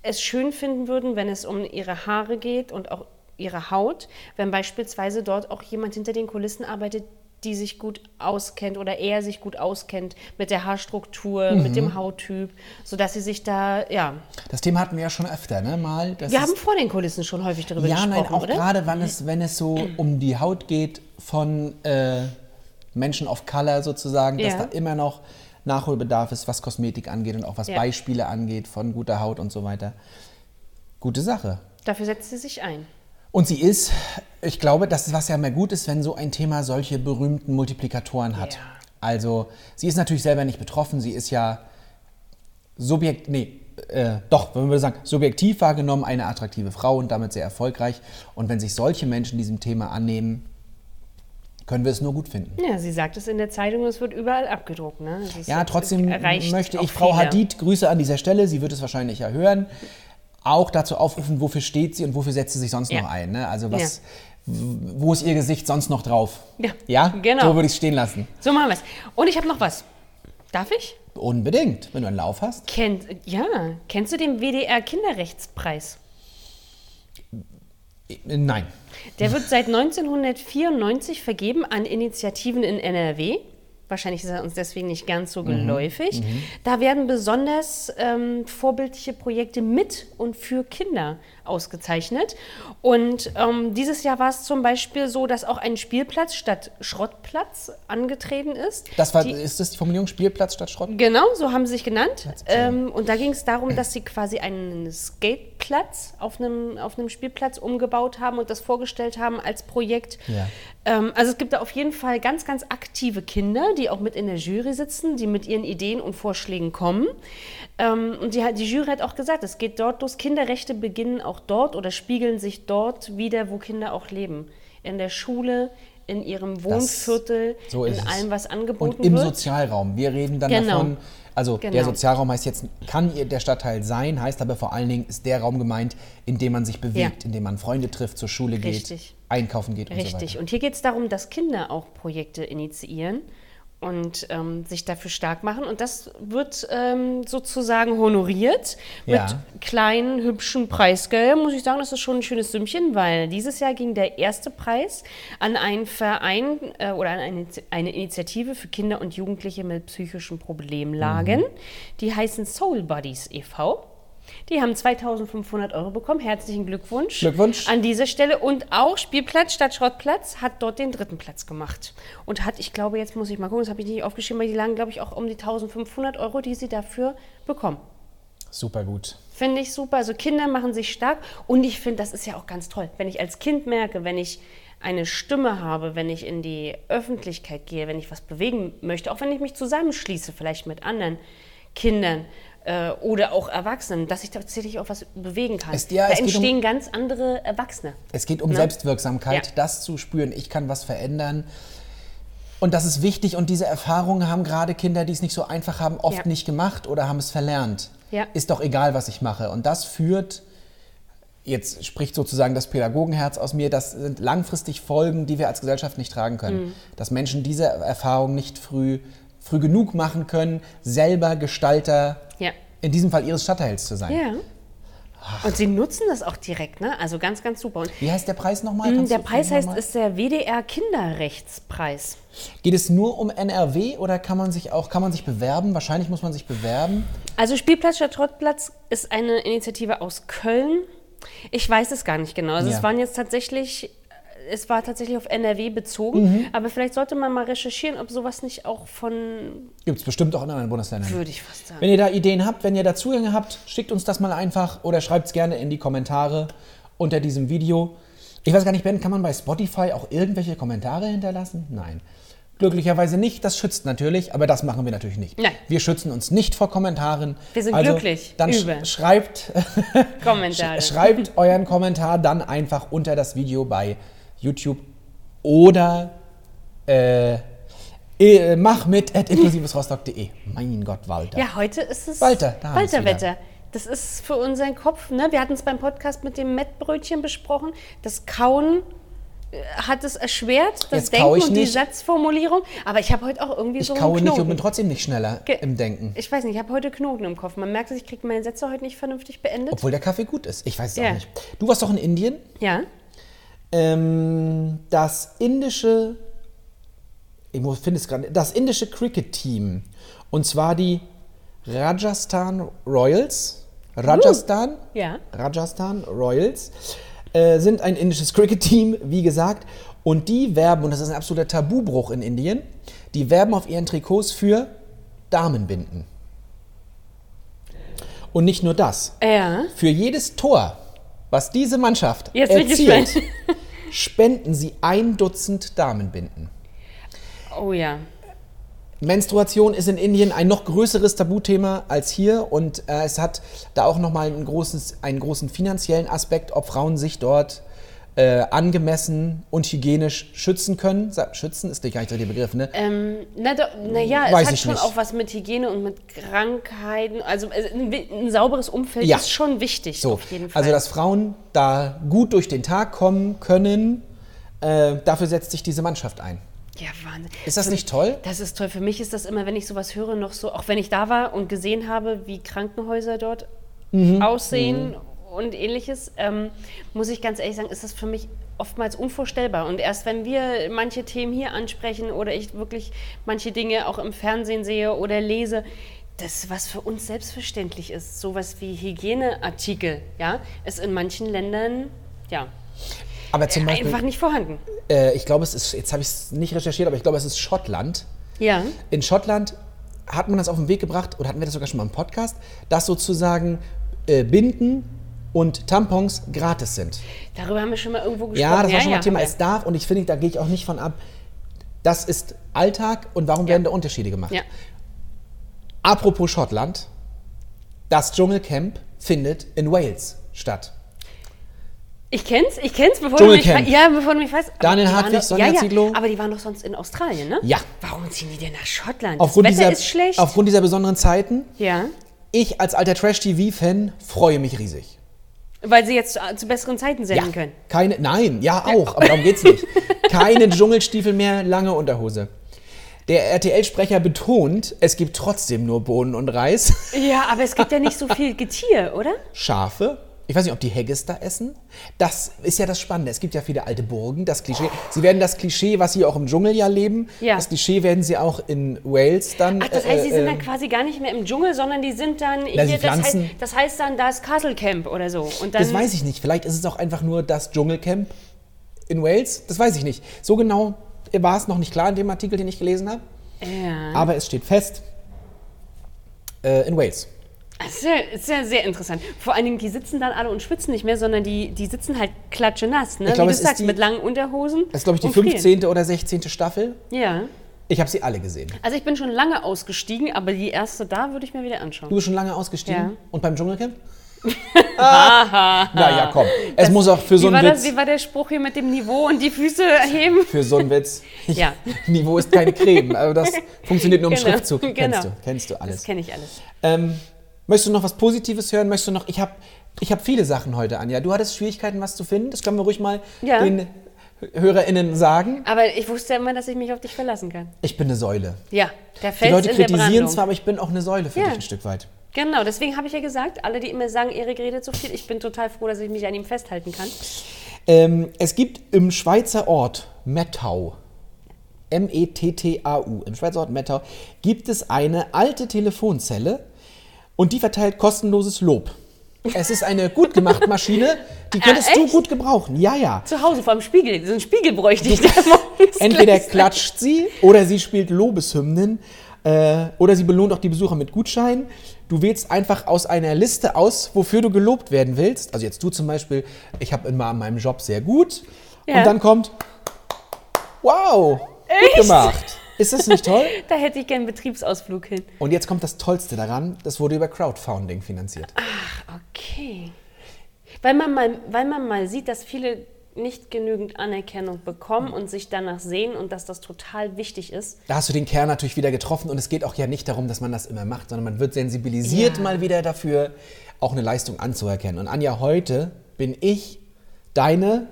es schön finden würden, wenn es um ihre Haare geht und auch ihre Haut, wenn beispielsweise dort auch jemand hinter den Kulissen arbeitet, die sich gut auskennt oder er sich gut auskennt mit der Haarstruktur, mit dem Hauttyp, sodass sie sich da, ja. Das Thema hatten wir ja schon öfter, ne? Mal. Wir haben vor den Kulissen schon häufig darüber ja, gesprochen, nein, auch oder? gerade, wenn es, wenn es so um die Haut geht von äh, Menschen of Color sozusagen, dass Ja. da immer noch Nachholbedarf ist, was Kosmetik angeht und auch was Ja. Beispiele angeht von guter Haut und so weiter. Gute Sache. Dafür setzt sie sich ein. Und sie ist, ich glaube, das ist was ja immer gut ist, wenn so ein Thema solche berühmten Multiplikatoren hat. Ja. Also, sie ist natürlich selber nicht betroffen, sie ist ja subjekt, nee, äh, doch, wenn wir sagen, subjektiv wahrgenommen eine attraktive Frau und damit sehr erfolgreich. Und wenn sich solche Menschen diesem Thema annehmen, können wir es nur gut finden. Ja, sie sagt es in der Zeitung, es wird überall abgedruckt. Ne? Ist- Ja, trotzdem möchte ich Frau viele. Hadid, Grüße an dieser Stelle, sie wird es wahrscheinlich ja hören, auch dazu aufrufen, wofür steht sie und wofür setzt sie sich sonst Ja. noch ein. Ne? Also was, w- wo ist ihr Gesicht sonst noch drauf? Ja, ja? genau. So würde ich es stehen lassen. So machen wir es. Und ich habe noch was. Darf ich? Unbedingt, wenn du einen Lauf hast. Kennt, ja, kennst du den WDR Kinderrechtspreis? Nein. Der wird seit 1994 vergeben an Initiativen in NRW. Wahrscheinlich ist er uns deswegen nicht ganz so geläufig. Da werden besonders ähm, vorbildliche Projekte mit und für Kinder ausgezeichnet. Und ähm, dieses Jahr war es zum Beispiel so, dass auch ein Spielplatz statt Schrottplatz angetreten ist. Das war, Die- ist das die Formulierung Spielplatz statt Schrott? Genau, so haben sie sich genannt. Ähm, und da ging es darum, dass sie quasi einen Skateplatz auf einem, auf einem Spielplatz umgebaut haben und das vorgestellt haben als Projekt. Ja. Ähm, also es gibt da auf jeden Fall ganz, ganz aktive Kinder, die auch mit in der Jury sitzen, die mit ihren Ideen und Vorschlägen kommen. Ähm, und die, die Jury hat auch gesagt, es geht dort los, Kinderrechte beginnen auch dort oder spiegeln sich dort wieder, wo Kinder auch leben. In der Schule, in ihrem Wohnviertel, so ist in allem, was angeboten Und im wird. Sozialraum. Wir reden dann Genau. davon, also der Genau. Sozialraum heißt jetzt, kann der Stadtteil sein, heißt aber vor allen Dingen ist der Raum gemeint, in dem man sich bewegt, Ja. in dem man Freunde trifft, zur Schule geht, Richtig. einkaufen geht und so Richtig. weiter. Und hier geht es darum, dass Kinder auch Projekte initiieren und ähm, sich dafür stark machen. Und das wird ähm, sozusagen honoriert Ja. mit kleinen, hübschen Preisgeldern. Muss ich sagen, das ist schon ein schönes Sümmchen, weil dieses Jahr ging der erste Preis an einen Verein äh, oder an eine, eine Initiative für Kinder und Jugendliche mit psychischen Problemlagen. Die heißen Soul Buddies e.V. Die haben 2500 Euro bekommen. Herzlichen Glückwunsch. Glückwunsch. An dieser Stelle. Und auch Spielplatz statt Schrottplatz hat dort den dritten Platz gemacht. Und hat, ich glaube, jetzt muss ich mal gucken, das habe ich nicht aufgeschrieben, weil die lagen, glaube ich, auch um die 1500 Euro, die sie dafür bekommen. Super gut. Finde ich super. Also Kinder machen sich stark. Und ich finde, das ist ja auch ganz toll. Wenn ich als Kind merke, wenn ich eine Stimme habe, wenn ich in die Öffentlichkeit gehe, wenn ich was bewegen möchte, auch wenn ich mich zusammenschließe, vielleicht mit anderen Kindern äh, oder auch Erwachsenen, dass ich tatsächlich auch was bewegen kann. Es- ja, da geht um- entstehen ganz andere Erwachsene. Es geht um Ne? Selbstwirksamkeit, Ja. das zu spüren, ich kann was verändern. Und das ist wichtig und diese Erfahrungen haben gerade Kinder, die es nicht so einfach haben, oft Ja. nicht gemacht oder haben es verlernt. Ja. Ist doch egal, was ich mache. Und das führt, jetzt spricht sozusagen das Pädagogenherz aus mir, das sind langfristig Folgen, die wir als Gesellschaft nicht tragen können. Mhm. Dass Menschen diese Erfahrung nicht früh, früh genug machen können, selber Gestalter, Ja. in diesem Fall ihres Stadtteils zu sein. Ja. Und sie nutzen das auch direkt, ne? Also ganz, ganz super. Und Wie heißt der Preis nochmal? mh, Kannst der Preis heißt, ist der WDR Kinderrechtspreis. Geht es nur um NRW oder kann man sich auch kann man sich bewerben? Wahrscheinlich muss man sich bewerben. Also Spielplatz statt Schrottplatz ist eine Initiative aus Köln. Ich weiß es gar nicht genau. Also Ja. es waren jetzt tatsächlich, es war tatsächlich auf NRW bezogen. Aber vielleicht sollte man mal recherchieren, ob sowas nicht auch von, Gibt es bestimmt auch in anderen Bundesländern. würde ich fast sagen. Wenn ihr da Ideen habt, wenn ihr da Zugänge habt, schickt uns das mal einfach oder schreibt es gerne in die Kommentare unter diesem Video. Ich weiß gar nicht, Ben, kann man bei Spotify auch irgendwelche Kommentare hinterlassen? Nein. Glücklicherweise nicht, das schützt natürlich, aber das machen wir natürlich nicht. Nein. Wir schützen uns nicht vor Kommentaren. Wir sind also, glücklich Dann über schreibt, Kommentare. sch schreibt euren Kommentar dann einfach unter das Video bei YouTube oder äh, äh, mach mit at inklusivesrostock.de. Mein Gott, Walter. Ja, heute ist es Walter, da haben wir's Walterwetter. Das ist für unseren Kopf, ne? Wir hatten es beim Podcast mit dem Mettbrötchen besprochen. Das Kauen äh, hat es erschwert, das Jetzt Denken ich und die nicht. Satzformulierung. Aber ich habe heute auch irgendwie Ich so einen kaue nicht Knoten. und bin trotzdem nicht schneller Ge- im Denken. Ich weiß nicht, ich habe heute Knoten im Kopf. Man merkt, dass ich kriege meine Sätze heute nicht vernünftig beendet. Obwohl der Kaffee gut ist. Ich weiß es Ja. auch nicht. Du warst doch in Indien. ja. Ähm, das indische, ich finde es gerade, das indische Cricket-Team. Und zwar die Rajasthan Royals. Rajasthan? Ja. Rajasthan Royals äh, sind ein indisches Cricket-Team, wie gesagt. Und die werben, und das ist ein absoluter Tabubruch in Indien, die werben auf ihren Trikots für Damenbinden. Und nicht nur das. Ja. Für jedes Tor, was diese Mannschaft Jetzt erzielt, spenden sie ein Dutzend Damenbinden. Oh ja. Menstruation ist in Indien ein noch größeres Tabuthema als hier und äh, es hat da auch nochmal ein großes, einen großen finanziellen Aspekt, ob Frauen sich dort äh, angemessen und hygienisch schützen können. Schützen ist nicht gar nicht der Begriff, ne? Ähm, na, do, na ja, es Weiß hat ich schon nicht. auch was mit Hygiene und mit Krankheiten. Also äh, ein, ein sauberes Umfeld Ja. ist schon wichtig. So, auf jeden Fall. also dass Frauen da gut durch den Tag kommen können, äh, dafür setzt sich diese Mannschaft ein. ja, Wahnsinn. Ist das nicht toll? Das ist toll. Für mich ist das immer, wenn ich sowas höre, noch so, auch wenn ich da war und gesehen habe, wie Krankenhäuser dort Mhm. aussehen und ähnliches, ähm, muss ich ganz ehrlich sagen, ist das für mich oftmals unvorstellbar. Und erst wenn wir manche Themen hier ansprechen oder ich wirklich manche Dinge auch im Fernsehen sehe oder lese, das, was für uns selbstverständlich ist, sowas wie Hygieneartikel, ja, ist in manchen Ländern, ja, Aber zum Beispiel, einfach nicht vorhanden. äh, ich glaube, es ist, jetzt habe ich es nicht recherchiert, aber ich glaube, es ist Schottland. Ja. In Schottland hat man das auf den Weg gebracht, oder hatten wir das sogar schon mal im Podcast, dass sozusagen äh, Binden und Tampons gratis sind. Darüber haben wir schon mal irgendwo gesprochen. Ja, das war schon mal Thema. haben Es darf, und ich finde, da gehe ich auch nicht von ab, das ist Alltag und warum werden da Unterschiede gemacht? Ja. Apropos Schottland, das Dschungelcamp findet in Wales statt. Ich kenn's, ich kenn's, bevor du mich. Ja, bevor du mich fragst. Aber Daniel Hartwig, Sonja ja, ja. Aber die waren doch sonst in Australien, ne? Ja. Warum ziehen die denn nach Schottland? Aufgrund das Wetter dieser, ist schlecht. aufgrund dieser besonderen Zeiten, ja. ich als alter Trash-TV-Fan freue mich riesig. Weil sie jetzt zu, zu besseren Zeiten senden können. Keine, nein, ja auch, aber darum geht's nicht. Keine Dschungelstiefel mehr, lange Unterhose. Der RTL-Sprecher betont, es gibt trotzdem nur Bohnen und Reis. Ja, aber es gibt ja nicht so viel Getier, oder? Schafe. Ich weiß nicht, ob die Haggis da essen. Das ist ja das Spannende. Es gibt ja viele alte Burgen, das Klischee. Sie werden das Klischee, was sie auch im Dschungel ja leben, Ja. das Klischee werden sie auch in Wales dann. Ach, das heißt, sie sind äh, dann quasi gar nicht mehr im Dschungel, sondern die sind dann. Na, hier, das, heißt, das heißt dann, da ist Castle Camp oder so. Und dann, Das weiß ich nicht. Vielleicht ist es auch einfach nur das Dschungelcamp in Wales. Das weiß ich nicht. So genau war es noch nicht klar in dem Artikel, den ich gelesen habe. Ja. Aber es steht fest, äh, in Wales. Das ist ja, ist ja sehr interessant. Vor allen Dingen, die sitzen dann alle und schwitzen nicht mehr, sondern die, die sitzen halt klatschenass, ne? Ich glaube, Wie du sagst, die- mit langen Unterhosen. Das ist, glaube ich, die und frieren. 15. oder 16. Staffel. Ja. Ich habe sie alle gesehen. Also ich bin schon lange ausgestiegen, aber die erste da würde ich mir wieder anschauen. Du bist schon lange ausgestiegen? Ja. Und beim Dschungelcamp? ah, naja, komm. Es muss auch für so einen das, Witz. wie war der Spruch hier mit dem Niveau und die Füße heben? Für so einen Witz. Ja. Niveau ist keine Creme. Also das funktioniert nur im Genau, Schriftzug. Kennst genau. du, kennst du Das alles. kenne ich alles. Ähm, möchtest du noch was Positives hören? Möchtest du noch. Ich habe ich hab viele Sachen heute, Anja. Du hattest Schwierigkeiten, was zu finden. Das können wir ruhig mal Ja. den HörerInnen sagen. Aber ich wusste ja immer, dass ich mich auf dich verlassen kann. Ich bin eine Säule. Ja, der Die Fels Leute in der kritisieren zwar, aber ich bin auch eine Säule für Ja. dich ein Stück weit. Genau, deswegen habe ich ja gesagt, alle, die immer sagen, Erik redet so viel, ich bin total froh, dass ich mich an ihm festhalten kann. Ähm, es gibt im Schweizer Ort Mettau, M-E-T-T-A-U, im Schweizer Ort Mettau, gibt es eine alte Telefonzelle und die verteilt kostenloses Lob. Es ist eine gut gemachte Maschine, die könntest du echt? gut gebrauchen. Ja, ja. Zu Hause vor dem Spiegel, so einen Spiegel bräuchte ich. Entweder klatscht sie oder sie spielt Lobeshymnen äh, oder sie belohnt auch die Besucher mit Gutscheinen. Du wählst einfach aus einer Liste aus, wofür du gelobt werden willst. Also jetzt du zum Beispiel, ich habe immer an meinem Job sehr gut. Ja. Und dann kommt, wow, gut Echt? gemacht. Ist das nicht toll? Da hätte ich gern einen Betriebsausflug hin. Und jetzt kommt das Tollste daran, das wurde über Crowdfunding finanziert. Okay. Weil man mal, weil man mal sieht, dass viele nicht genügend Anerkennung bekommen und sich danach sehen und dass das total wichtig ist. Da hast du den Kern natürlich wieder getroffen und es geht auch ja nicht darum, dass man das immer macht, sondern man wird sensibilisiert Ja. mal wieder dafür, auch eine Leistung anzuerkennen. Und Anja, heute bin ich deine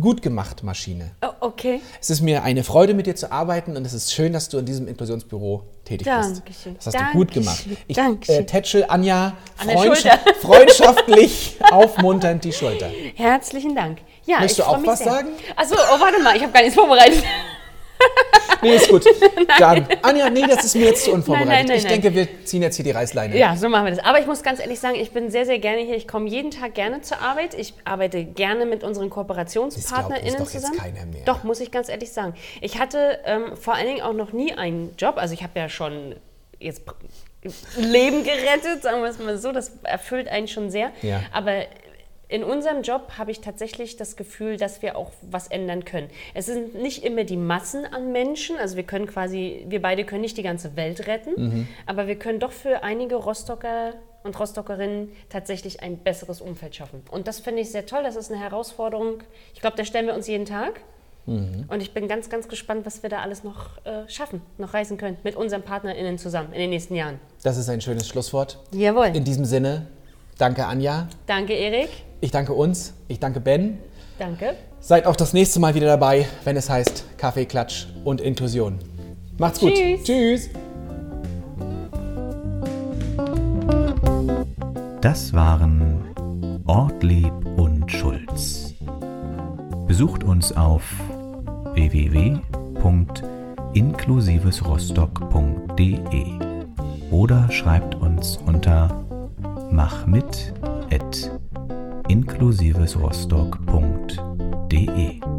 gut gemacht Maschine. Oh, okay. Es ist mir eine Freude, mit dir zu arbeiten und es ist schön, dass du in diesem Inklusionsbüro tätig Dankeschön. bist. Das hast du gut gemacht. Dankeschön. Ich Dankeschön. äh, tätschel Anja Schulter. freundschaftlich aufmunternd die Schulter. Herzlichen Dank. Ja, Möchtest ich du auch mich was sehr. sagen? Achso, oh, warte mal, ich habe gar nichts vorbereitet. Nee, ist gut. Dann, Anja, nee, das ist mir jetzt zu unvorbereitet. Nein, nein, nein, ich denke, wir ziehen jetzt hier die Reißleine. Ja, so machen wir das. Aber ich muss ganz ehrlich sagen, ich bin sehr, sehr gerne hier. Ich komme jeden Tag gerne zur Arbeit. Ich arbeite gerne mit unseren KooperationspartnerInnen doch jetzt zusammen. keiner mehr. Doch, muss ich ganz ehrlich sagen. Ich hatte ähm, vor allen Dingen auch noch nie einen Job. Also ich habe ja schon jetzt Leben gerettet, sagen wir es mal so. Das erfüllt einen schon sehr. Ja. Aber in unserem Job habe ich tatsächlich das Gefühl, dass wir auch was ändern können. Es sind nicht immer die Massen an Menschen, also wir können quasi, wir beide können nicht die ganze Welt retten, Mhm. aber wir können doch für einige Rostocker und Rostockerinnen tatsächlich ein besseres Umfeld schaffen. Und das finde ich sehr toll, das ist eine Herausforderung. Ich glaube, da stellen wir uns jeden Tag. Mhm. Und ich bin ganz, ganz gespannt, was wir da alles noch äh, schaffen, noch reisen können, mit unseren PartnerInnen zusammen in den nächsten Jahren. Das ist ein schönes Schlusswort. Jawohl. In diesem Sinne, danke Anja. Danke, Erik. Ich danke uns. Ich danke Ben. Danke. Seid auch das nächste Mal wieder dabei, wenn es heißt Kaffee, Klatsch und Inklusion. Macht's gut. Tschüss. Tschüss. Das waren Ortlieb und Schulz. Besucht uns auf www.inklusivesrostock.de oder schreibt uns unter machmit@inklusivesrostock.de.